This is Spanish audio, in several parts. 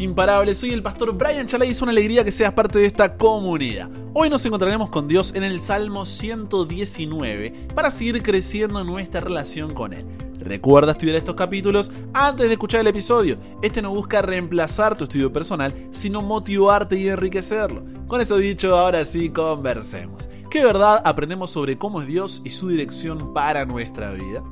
imparables. Soy el pastor Brian Chalai y es una alegría que seas parte de esta comunidad. Hoy nos encontraremos con Dios en el Salmo 119 para seguir creciendo nuestra relación con Él. Recuerda estudiar estos capítulos antes de escuchar el episodio. Este no busca reemplazar tu estudio personal, sino motivarte y enriquecerlo. Con eso dicho, ahora sí conversemos. ¿Qué verdad aprendemos sobre cómo es Dios y su dirección para nuestra vida?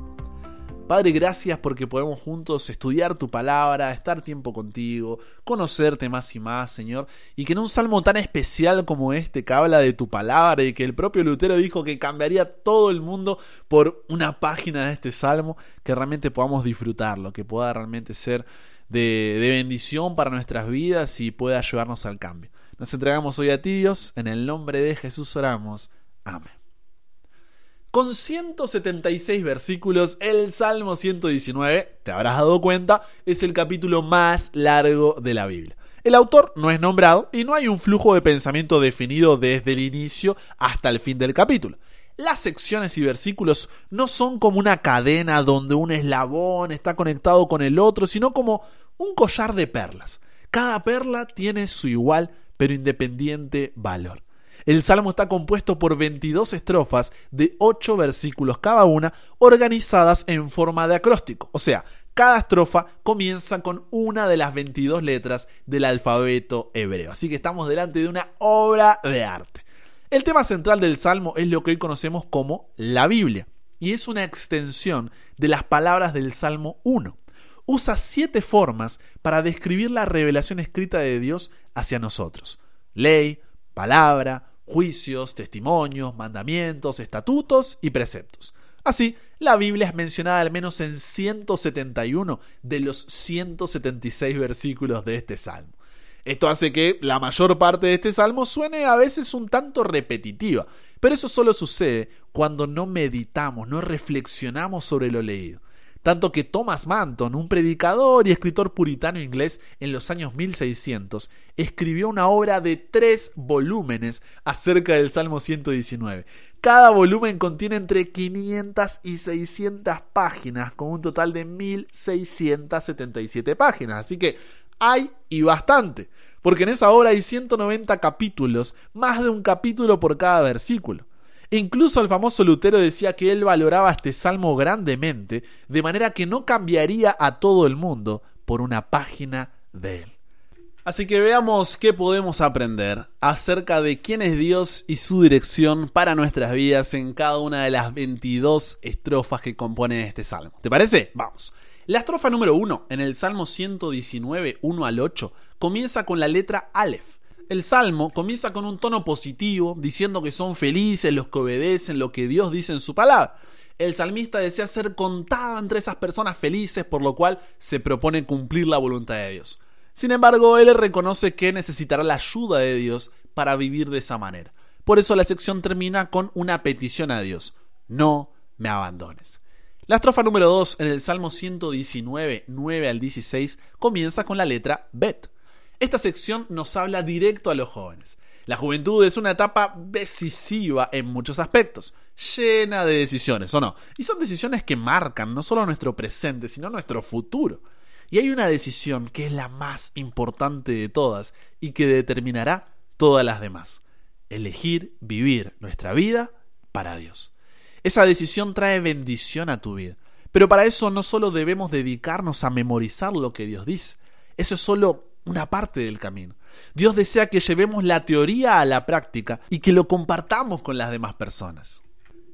Padre, gracias porque podemos juntos estudiar tu palabra, estar tiempo contigo, conocerte más y más, Señor, y que en un salmo tan especial como este, que habla de tu palabra y que el propio Lutero dijo que cambiaría todo el mundo por una página de este salmo, que realmente podamos disfrutarlo, que pueda realmente ser de, bendición para nuestras vidas y pueda ayudarnos al cambio. Nos entregamos hoy a ti, Dios, en el nombre de Jesús oramos. Amén. Con 176 versículos, el Salmo 119, te habrás dado cuenta, es el capítulo más largo de la Biblia. El autor no es nombrado y no hay un flujo de pensamiento definido desde el inicio hasta el fin del capítulo. Las secciones y versículos no son como una cadena donde un eslabón está conectado con el otro, sino como un collar de perlas. Cada perla tiene su igual pero independiente valor. El salmo está compuesto por 22 estrofas de 8 versículos cada una, organizadas en forma de acróstico. O sea, cada estrofa comienza con una de las 22 letras del alfabeto hebreo. Así que estamos delante de una obra de arte. El tema central del salmo es lo que hoy conocemos como la Biblia, y es una extensión de las palabras del Salmo 1 usa siete formas para describir la revelación escrita de Dios hacia nosotros. Ley, palabra, juicios, testimonios, mandamientos, estatutos y preceptos. Así, la Biblia es mencionada al menos en 171 de los 176 versículos de este salmo. Esto hace que la mayor parte de este salmo suene a veces un tanto repetitiva, pero eso solo sucede cuando no meditamos, no reflexionamos sobre lo leído tanto que Thomas Manton, un predicador y escritor puritano inglés en los años 1600, escribió una obra de tres volúmenes acerca del Salmo 119. Cada volumen contiene entre 500 y 600 páginas, con un total de 1677 páginas, así que hay y bastante, porque en esa obra hay 190 capítulos, más de un capítulo por cada versículo. Incluso el famoso Lutero decía que él valoraba este salmo grandemente, de manera que no cambiaría a todo el mundo por una página de él. Así que veamos qué podemos aprender acerca de quién es Dios y su dirección para nuestras vidas en cada una de las 22 estrofas que componen este salmo. ¿Te parece? Vamos. La estrofa número 1 en el Salmo 119, 1 al 8, comienza con la letra Aleph el salmo comienza con un tono positivo, diciendo que son felices los que obedecen lo que Dios dice en su palabra. El salmista desea ser contado entre esas personas felices, por lo cual se propone cumplir la voluntad de Dios. Sin embargo, él reconoce que necesitará la ayuda de Dios para vivir de esa manera. Por eso la sección termina con una petición a Dios. No me abandones. La estrofa número 2 en el Salmo 119, 9 al 16, comienza con la letra Bet. Esta sección nos habla directo a los jóvenes. La juventud es una etapa decisiva en muchos aspectos, llena de decisiones, ¿o no? Y son decisiones que marcan no solo nuestro presente, sino nuestro futuro. Y hay una decisión que es la más importante de todas y que determinará todas las demás. Elegir vivir nuestra vida para Dios. Esa decisión trae bendición a tu vida. Pero para eso no solo debemos dedicarnos a memorizar lo que Dios dice. Eso es solo una parte del camino. Dios desea que llevemos la teoría a la práctica y que lo compartamos con las demás personas.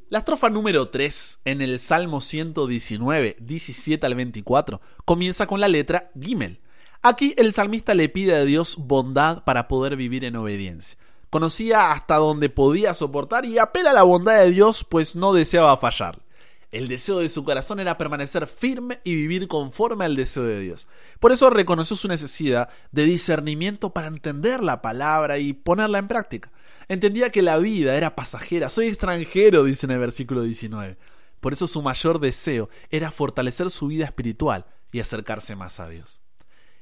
La estrofa número 3 en el Salmo 119, 17 al 24, comienza con la letra Gimel. Aquí el salmista le pide a Dios bondad para poder vivir en obediencia. Conocía hasta donde podía soportar y apela a la bondad de Dios pues no deseaba fallar. El deseo de su corazón era permanecer firme y vivir conforme al deseo de Dios. Por eso reconoció su necesidad de discernimiento para entender la palabra y ponerla en práctica. Entendía que la vida era pasajera. Soy extranjero, dice en el versículo 19. Por eso su mayor deseo era fortalecer su vida espiritual y acercarse más a Dios.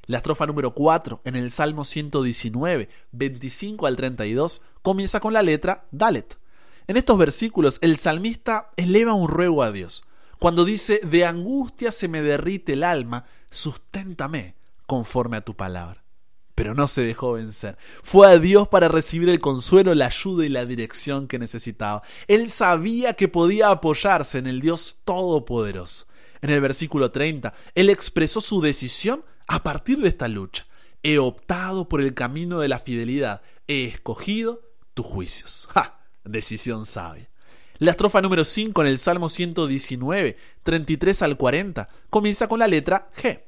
La estrofa número 4 en el Salmo 119, 25 al 32, comienza con la letra Dalet en estos versículos el salmista eleva un ruego a Dios. Cuando dice, de angustia se me derrite el alma, susténtame conforme a tu palabra. pero no se dejó vencer. Fue a Dios para recibir el consuelo, la ayuda y la dirección que necesitaba. Él sabía que podía apoyarse en el Dios Todopoderoso. En el versículo 30, él expresó su decisión a partir de esta lucha. He optado por el camino de la fidelidad. He escogido tus juicios. ¡Ja! Decisión sabia. La estrofa número 5 en el Salmo 119, 33 al 40, comienza con la letra G.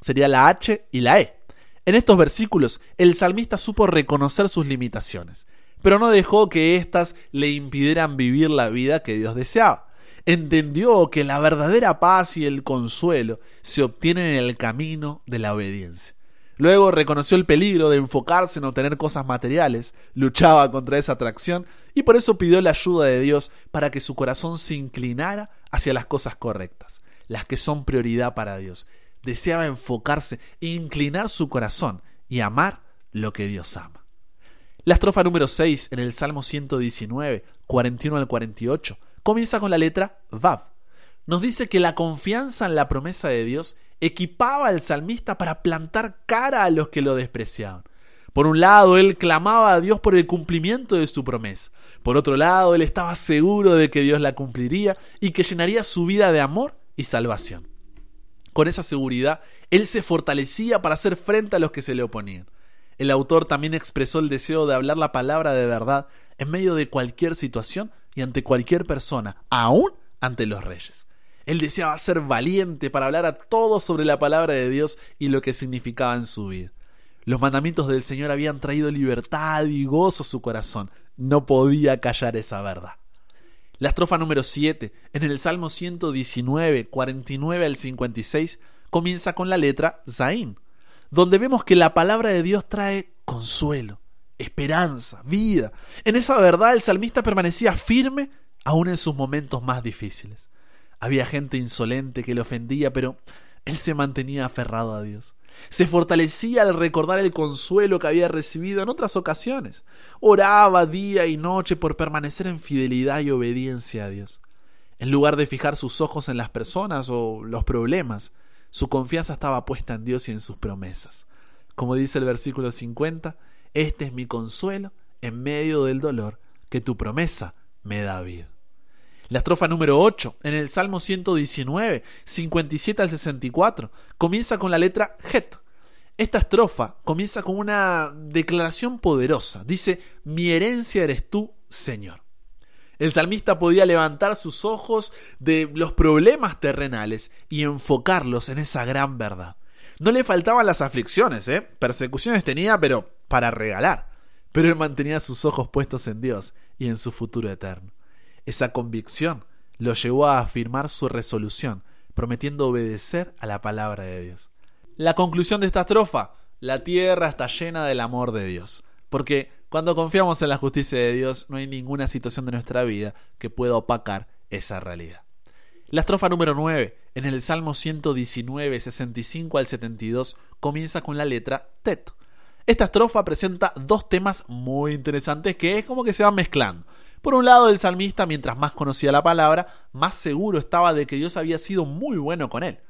Sería la H y la E. En estos versículos, el salmista supo reconocer sus limitaciones, pero no dejó que éstas le impidieran vivir la vida que Dios deseaba. Entendió que la verdadera paz y el consuelo se obtienen en el camino de la obediencia. Luego reconoció el peligro de enfocarse en obtener cosas materiales, luchaba contra esa atracción y por eso pidió la ayuda de Dios para que su corazón se inclinara hacia las cosas correctas, las que son prioridad para Dios, deseaba enfocarse inclinar su corazón y amar lo que Dios ama. La estrofa número 6 en el Salmo 119, 41 al 48, comienza con la letra Vav. Nos dice que la confianza en la promesa de Dios equipaba al salmista para plantar cara a los que lo despreciaban. Por un lado, él clamaba a Dios por el cumplimiento de su promesa. Por otro lado, él estaba seguro de que Dios la cumpliría y que llenaría su vida de amor y salvación. Con esa seguridad, él se fortalecía para hacer frente a los que se le oponían. El autor también expresó el deseo de hablar la palabra de verdad en medio de cualquier situación y ante cualquier persona, aún ante los reyes. Él deseaba ser valiente para hablar a todos sobre la palabra de Dios y lo que significaba en su vida. Los mandamientos del Señor habían traído libertad y gozo a su corazón. No podía callar esa verdad. La estrofa número 7, en el Salmo 119, 49 al 56, comienza con la letra Zain, donde vemos que la palabra de Dios trae consuelo, esperanza, vida. En esa verdad el salmista permanecía firme aún en sus momentos más difíciles. Había gente insolente que le ofendía, pero él se mantenía aferrado a Dios. Se fortalecía al recordar el consuelo que había recibido en otras ocasiones. Oraba día y noche por permanecer en fidelidad y obediencia a Dios. En lugar de fijar sus ojos en las personas o los problemas, su confianza estaba puesta en Dios y en sus promesas. Como dice el versículo 50, este es mi consuelo en medio del dolor, que tu promesa me da vida. La estrofa número 8, en el Salmo 119, 57 al 64, comienza con la letra Het. Esta estrofa comienza con una declaración poderosa. Dice, mi herencia eres tú, Señor. El salmista podía levantar sus ojos de los problemas terrenales y enfocarlos en esa gran verdad. No le faltaban las aflicciones, ¿eh? Persecuciones tenía, pero para regalar. Pero él mantenía sus ojos puestos en Dios y en su futuro eterno. Esa convicción lo llevó a afirmar su resolución, prometiendo obedecer a la palabra de Dios. La conclusión de esta estrofa, la tierra está llena del amor de Dios, porque cuando confiamos en la justicia de Dios no hay ninguna situación de nuestra vida que pueda opacar esa realidad. La estrofa número 9, en el Salmo 119, 65 al 72, comienza con la letra Tet. Esta estrofa presenta dos temas muy interesantes que es como que se van mezclando. Por un lado, el salmista, mientras más conocía la palabra, más seguro estaba de que Dios había sido muy bueno con él.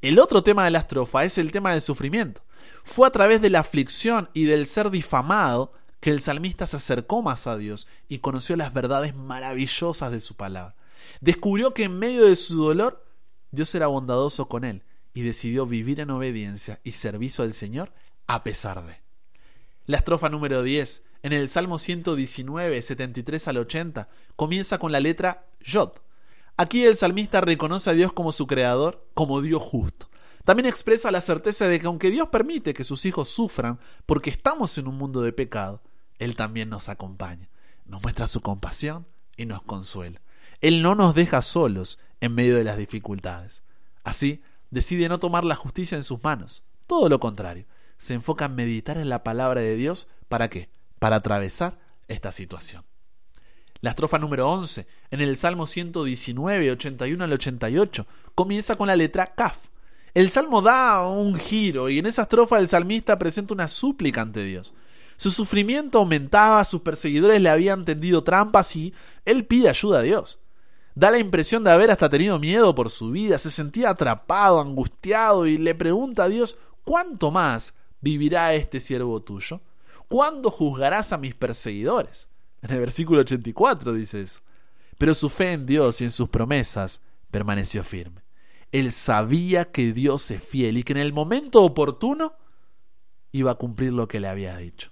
El otro tema de la estrofa es el tema del sufrimiento. Fue a través de la aflicción y del ser difamado que el salmista se acercó más a Dios y conoció las verdades maravillosas de su palabra. Descubrió que en medio de su dolor Dios era bondadoso con él y decidió vivir en obediencia y servicio al Señor a pesar de. La estrofa número 10 en el Salmo 119, 73 al 80, comienza con la letra Yod. Aquí el salmista reconoce a Dios como su creador, como Dios justo. También expresa la certeza de que aunque Dios permite que sus hijos sufran porque estamos en un mundo de pecado, Él también nos acompaña, nos muestra su compasión y nos consuela. Él no nos deja solos en medio de las dificultades. Así, decide no tomar la justicia en sus manos. Todo lo contrario, se enfoca en meditar en la palabra de Dios. ¿Para qué? Para atravesar esta situación. La estrofa número 11, en el Salmo 119, 81 al 88, comienza con la letra Kaf. El salmo da un giro y en esa estrofa el salmista presenta una súplica ante Dios. Su sufrimiento aumentaba, sus perseguidores le habían tendido trampas y él pide ayuda a Dios. Da la impresión de haber hasta tenido miedo por su vida, se sentía atrapado, angustiado y le pregunta a Dios cuánto más vivirá este siervo tuyo? ¿Cuándo juzgarás a mis perseguidores? En el versículo 84 dice eso. Pero su fe en Dios y en sus promesas permaneció firme. Él sabía que Dios es fiel y que en el momento oportuno iba a cumplir lo que le había dicho.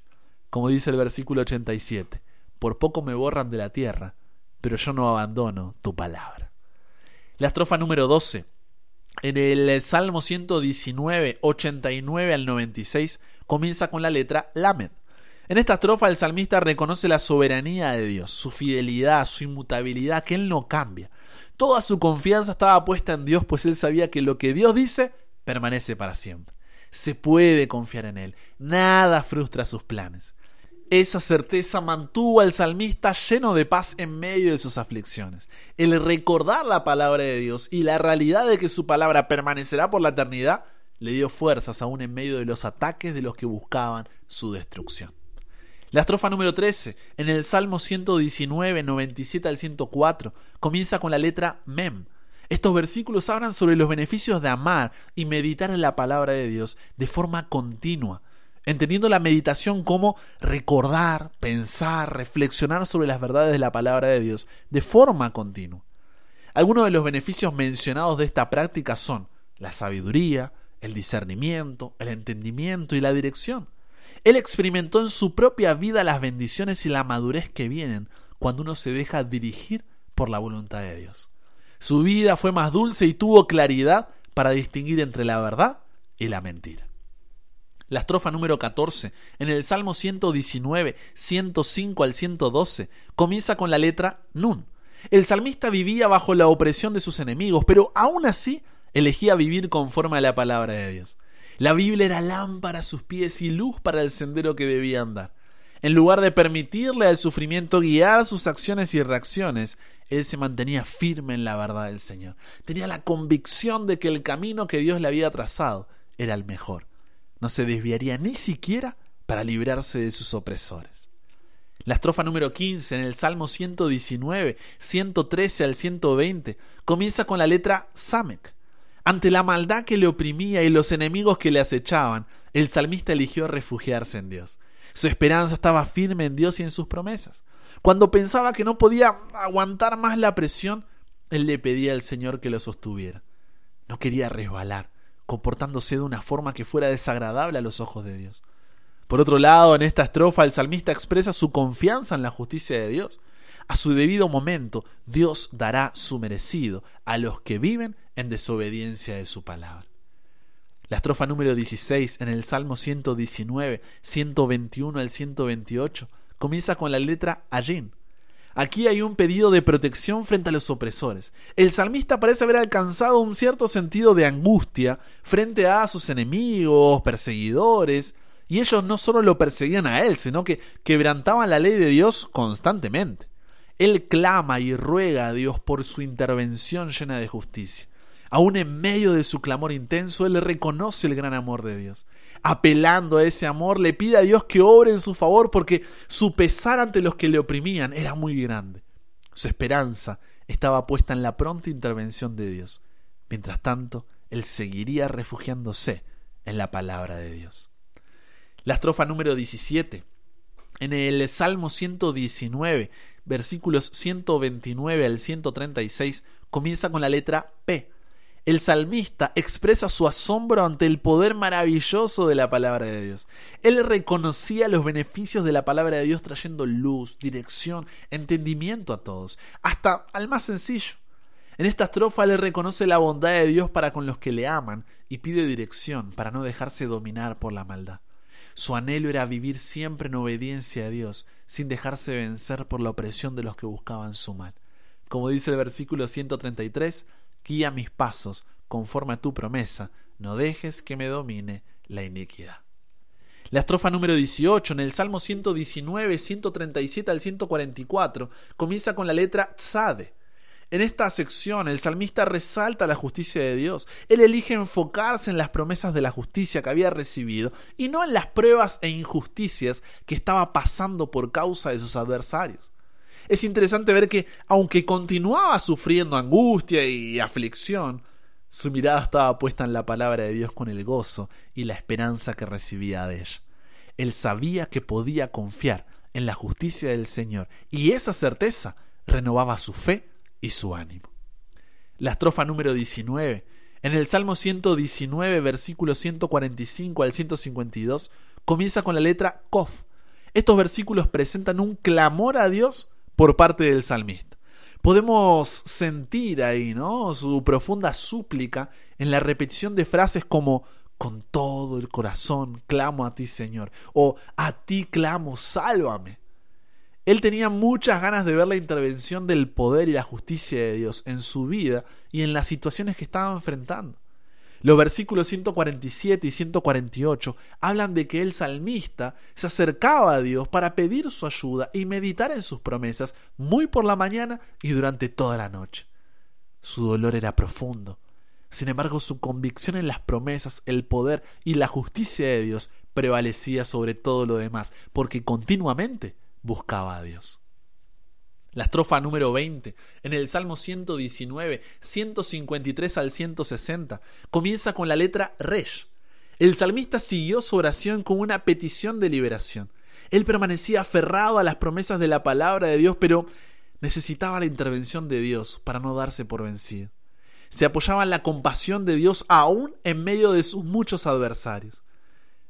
Como dice el versículo 87, por poco me borran de la tierra, pero yo no abandono tu palabra. La estrofa número 12. En el Salmo 119, 89 al 96, comienza con la letra Lamed. En esta estrofa el salmista reconoce la soberanía de Dios, su fidelidad, su inmutabilidad, que Él no cambia. Toda su confianza estaba puesta en Dios, pues Él sabía que lo que Dios dice permanece para siempre. Se puede confiar en Él, nada frustra sus planes. Esa certeza mantuvo al salmista lleno de paz en medio de sus aflicciones. El recordar la palabra de Dios y la realidad de que su palabra permanecerá por la eternidad le dio fuerzas aún en medio de los ataques de los que buscaban su destrucción. La estrofa número 13, en el Salmo 119, 97 al 104, comienza con la letra Mem. Estos versículos hablan sobre los beneficios de amar y meditar en la palabra de Dios de forma continua entendiendo la meditación como recordar, pensar, reflexionar sobre las verdades de la palabra de Dios de forma continua. Algunos de los beneficios mencionados de esta práctica son la sabiduría, el discernimiento, el entendimiento y la dirección. Él experimentó en su propia vida las bendiciones y la madurez que vienen cuando uno se deja dirigir por la voluntad de Dios. Su vida fue más dulce y tuvo claridad para distinguir entre la verdad y la mentira. La estrofa número 14, en el Salmo 119, 105 al 112, comienza con la letra Nun. El salmista vivía bajo la opresión de sus enemigos, pero aún así elegía vivir conforme a la palabra de Dios. La Biblia era lámpara a sus pies y luz para el sendero que debía andar. En lugar de permitirle al sufrimiento guiar sus acciones y reacciones, él se mantenía firme en la verdad del Señor. Tenía la convicción de que el camino que Dios le había trazado era el mejor no se desviaría ni siquiera para librarse de sus opresores. La estrofa número 15 en el Salmo 119, 113 al 120 comienza con la letra Samek. Ante la maldad que le oprimía y los enemigos que le acechaban, el salmista eligió refugiarse en Dios. Su esperanza estaba firme en Dios y en sus promesas. Cuando pensaba que no podía aguantar más la presión, él le pedía al Señor que lo sostuviera. No quería resbalar, comportándose de una forma que fuera desagradable a los ojos de Dios. Por otro lado, en esta estrofa el salmista expresa su confianza en la justicia de Dios. A su debido momento, Dios dará su merecido a los que viven en desobediencia de su palabra. La estrofa número 16 en el Salmo 119, 121 al 128 comienza con la letra Ayin, Aquí hay un pedido de protección frente a los opresores. El salmista parece haber alcanzado un cierto sentido de angustia frente a sus enemigos, perseguidores, y ellos no solo lo perseguían a él, sino que quebrantaban la ley de Dios constantemente. Él clama y ruega a Dios por su intervención llena de justicia. Aún en medio de su clamor intenso, él reconoce el gran amor de Dios apelando a ese amor, le pide a Dios que obre en su favor porque su pesar ante los que le oprimían era muy grande. Su esperanza estaba puesta en la pronta intervención de Dios. Mientras tanto, él seguiría refugiándose en la palabra de Dios. La estrofa número 17. En el Salmo 119, versículos 129 al 136, comienza con la letra P el salmista expresa su asombro ante el poder maravilloso de la palabra de Dios. Él reconocía los beneficios de la palabra de Dios trayendo luz, dirección, entendimiento a todos, hasta al más sencillo. En esta estrofa le reconoce la bondad de Dios para con los que le aman y pide dirección para no dejarse dominar por la maldad. Su anhelo era vivir siempre en obediencia a Dios, sin dejarse vencer por la opresión de los que buscaban su mal. Como dice el versículo 133, guía mis pasos conforme a tu promesa, no dejes que me domine la iniquidad. La estrofa número 18 en el Salmo 119, 137 al 144 comienza con la letra tzade. En esta sección el salmista resalta la justicia de Dios. Él elige enfocarse en las promesas de la justicia que había recibido y no en las pruebas e injusticias que estaba pasando por causa de sus adversarios es interesante ver que, aunque continuaba sufriendo angustia y aflicción, Su mirada estaba puesta en la palabra de Dios con el gozo y la esperanza que recibía de ella. Él sabía que podía confiar en la justicia del Señor y esa certeza renovaba su fe y su ánimo. La estrofa número 19, en el Salmo 119, versículos 145 al 152, comienza con la letra Kof. Estos versículos presentan un clamor a Dios por parte del salmista. Podemos sentir ahí, ¿no? Su profunda súplica en la repetición de frases como con todo el corazón clamo a ti, Señor, o a ti clamo, sálvame. Él tenía muchas ganas de ver la intervención del poder y la justicia de Dios en su vida y en las situaciones que estaba enfrentando. Los versículos 147 y 148 hablan de que el salmista se acercaba a Dios para pedir su ayuda y meditar en sus promesas muy por la mañana y durante toda la noche. Su dolor era profundo. Sin embargo, su convicción en las promesas, el poder y la justicia de Dios prevalecía sobre todo lo demás, porque continuamente buscaba a Dios. La estrofa número 20, en el Salmo 119, 153 al 160, comienza con la letra Resh. El salmista siguió su oración con una petición de liberación. Él permanecía aferrado a las promesas de la palabra de Dios, pero necesitaba la intervención de Dios para no darse por vencido. Se apoyaba en la compasión de Dios aún en medio de sus muchos adversarios.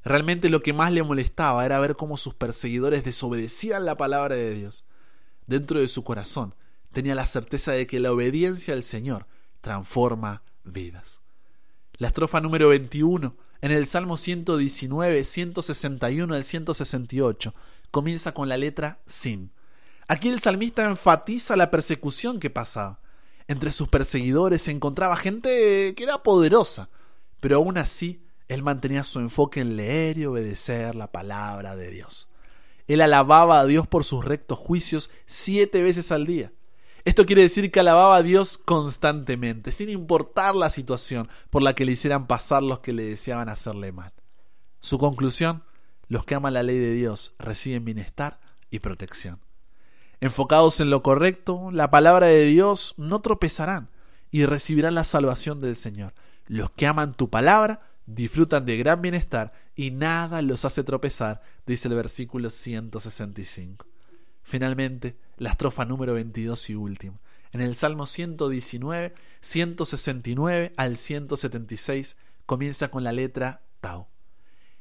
Realmente lo que más le molestaba era ver cómo sus perseguidores desobedecían la palabra de Dios dentro de su corazón tenía la certeza de que la obediencia al Señor transforma vidas. La estrofa número 21 en el Salmo 119, 161 al 168 comienza con la letra sin. Aquí el salmista enfatiza la persecución que pasaba. Entre sus perseguidores se encontraba gente que era poderosa, pero aún así él mantenía su enfoque en leer y obedecer la palabra de Dios. Él alababa a Dios por sus rectos juicios siete veces al día. Esto quiere decir que alababa a Dios constantemente, sin importar la situación por la que le hicieran pasar los que le deseaban hacerle mal. Su conclusión, los que aman la ley de Dios reciben bienestar y protección. Enfocados en lo correcto, la palabra de Dios no tropezarán y recibirán la salvación del Señor. Los que aman tu palabra disfrutan de gran bienestar y nada los hace tropezar, dice el versículo 165. Finalmente, la estrofa número 22 y última. En el Salmo 119, 169 al 176 comienza con la letra Tau.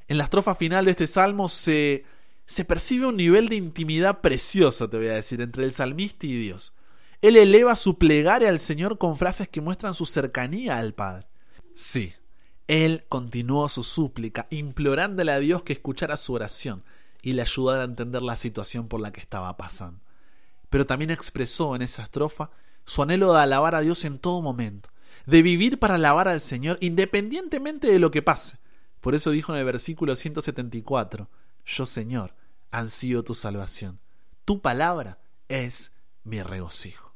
En la estrofa final de este salmo se, se percibe un nivel de intimidad preciosa, te voy a decir, entre el salmista y Dios. Él eleva su plegaria al Señor con frases que muestran su cercanía al Padre. Sí, él continuó su súplica, implorándole a Dios que escuchara su oración y le ayudara a entender la situación por la que estaba pasando. Pero también expresó en esa estrofa su anhelo de alabar a Dios en todo momento, de vivir para alabar al Señor independientemente de lo que pase. Por eso dijo en el versículo 174, Yo Señor, ansío tu salvación. Tu palabra es mi regocijo.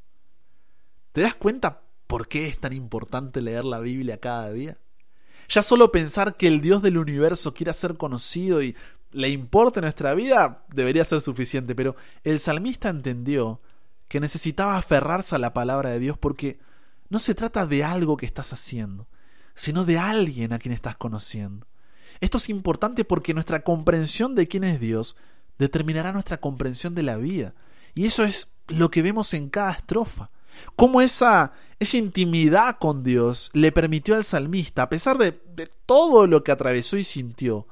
¿Te das cuenta por qué es tan importante leer la Biblia cada día? Ya solo pensar que el Dios del universo quiera ser conocido y le importe nuestra vida debería ser suficiente, pero el salmista entendió que necesitaba aferrarse a la palabra de Dios porque no se trata de algo que estás haciendo, sino de alguien a quien estás conociendo. Esto es importante porque nuestra comprensión de quién es Dios determinará nuestra comprensión de la vida. Y eso es lo que vemos en cada estrofa cómo esa, esa intimidad con Dios le permitió al salmista, a pesar de, de todo lo que atravesó y sintió,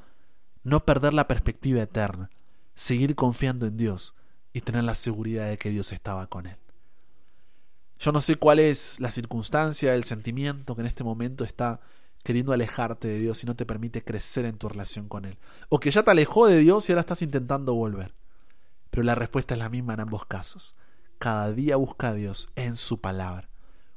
no perder la perspectiva eterna, seguir confiando en Dios y tener la seguridad de que Dios estaba con él. Yo no sé cuál es la circunstancia, el sentimiento que en este momento está queriendo alejarte de Dios y no te permite crecer en tu relación con Él. O que ya te alejó de Dios y ahora estás intentando volver. Pero la respuesta es la misma en ambos casos cada día busca a Dios en su palabra.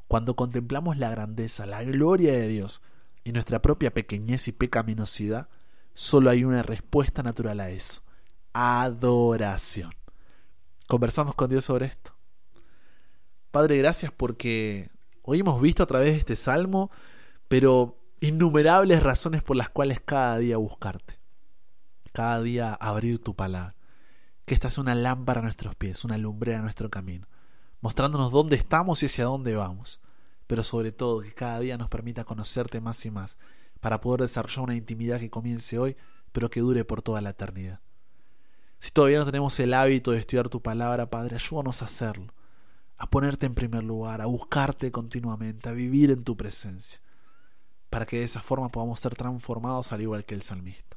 Cuando contemplamos la grandeza, la gloria de Dios y nuestra propia pequeñez y pecaminosidad, solo hay una respuesta natural a eso. Adoración. Conversamos con Dios sobre esto. Padre, gracias porque hoy hemos visto a través de este salmo, pero innumerables razones por las cuales cada día buscarte. Cada día abrir tu palabra que esta es una lámpara a nuestros pies, una lumbrera a nuestro camino, mostrándonos dónde estamos y hacia dónde vamos. pero sobre todo que cada día nos permita conocerte más y más, para poder desarrollar una intimidad que comience hoy, pero que dure por toda la eternidad. Si todavía no tenemos el hábito de estudiar tu palabra, Padre, ayúdanos a hacerlo, a ponerte en primer lugar, a buscarte continuamente, a vivir en tu presencia, para que de esa forma podamos ser transformados al igual que el salmista.